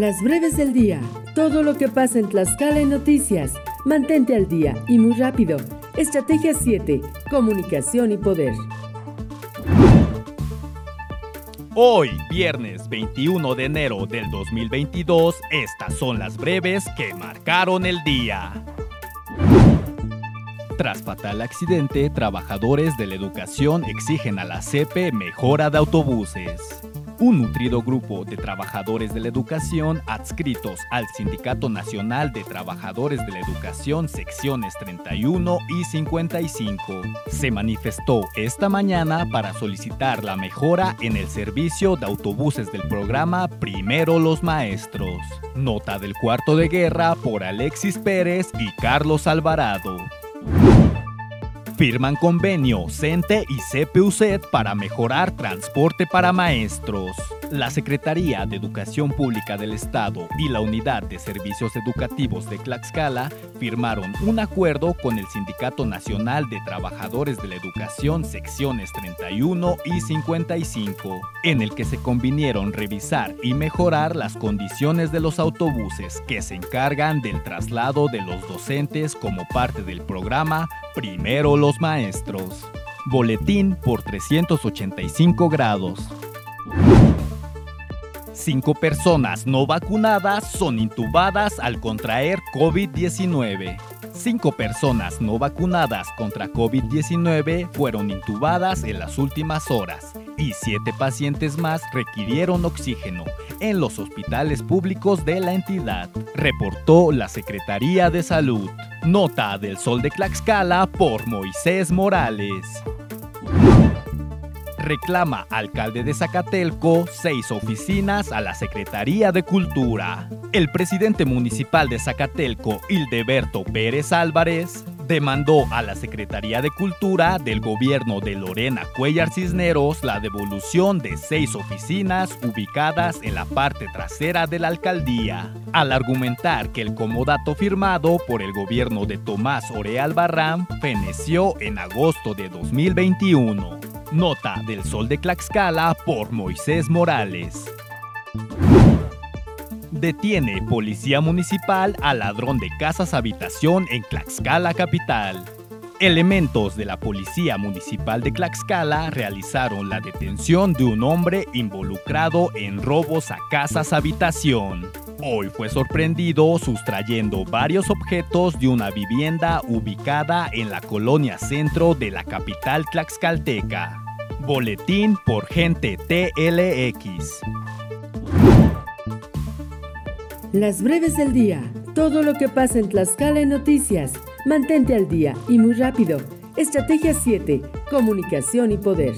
Las breves del día. Todo lo que pasa en Tlaxcala en noticias. Mantente al día y muy rápido. Estrategia 7. Comunicación y poder. Hoy, viernes 21 de enero del 2022, estas son las breves que marcaron el día. Tras fatal accidente, trabajadores de la educación exigen a la CEPE mejora de autobuses. Un nutrido grupo de trabajadores de la educación adscritos al Sindicato Nacional de Trabajadores de la Educación secciones 31 y 55 se manifestó esta mañana para solicitar la mejora en el servicio de autobuses del programa Primero los Maestros. Nota del cuarto de guerra por Alexis Pérez y Carlos Alvarado. Firman convenio CENTE y CPUCET para mejorar transporte para maestros. La Secretaría de Educación Pública del Estado y la Unidad de Servicios Educativos de Tlaxcala firmaron un acuerdo con el Sindicato Nacional de Trabajadores de la Educación secciones 31 y 55, en el que se convinieron revisar y mejorar las condiciones de los autobuses que se encargan del traslado de los docentes como parte del programa Primero los Maestros. Boletín por 385 grados. Cinco personas no vacunadas son intubadas al contraer COVID-19. Cinco personas no vacunadas contra COVID-19 fueron intubadas en las últimas horas y siete pacientes más requirieron oxígeno en los hospitales públicos de la entidad, reportó la Secretaría de Salud. Nota del Sol de Tlaxcala por Moisés Morales reclama alcalde de Zacatelco seis oficinas a la Secretaría de Cultura. El presidente municipal de Zacatelco, Hildeberto Pérez Álvarez, demandó a la Secretaría de Cultura del gobierno de Lorena Cuellar Cisneros la devolución de seis oficinas ubicadas en la parte trasera de la alcaldía, al argumentar que el comodato firmado por el gobierno de Tomás Oreal Barram feneció en agosto de 2021. Nota del Sol de Tlaxcala por Moisés Morales. Detiene Policía Municipal al ladrón de casas habitación en Tlaxcala capital. Elementos de la Policía Municipal de Tlaxcala realizaron la detención de un hombre involucrado en robos a casas habitación. Hoy fue sorprendido sustrayendo varios objetos de una vivienda ubicada en la colonia centro de la capital tlaxcalteca. Boletín por Gente TLX. Las breves del día. Todo lo que pasa en Tlaxcala en noticias. Mantente al día y muy rápido. Estrategia 7. Comunicación y poder.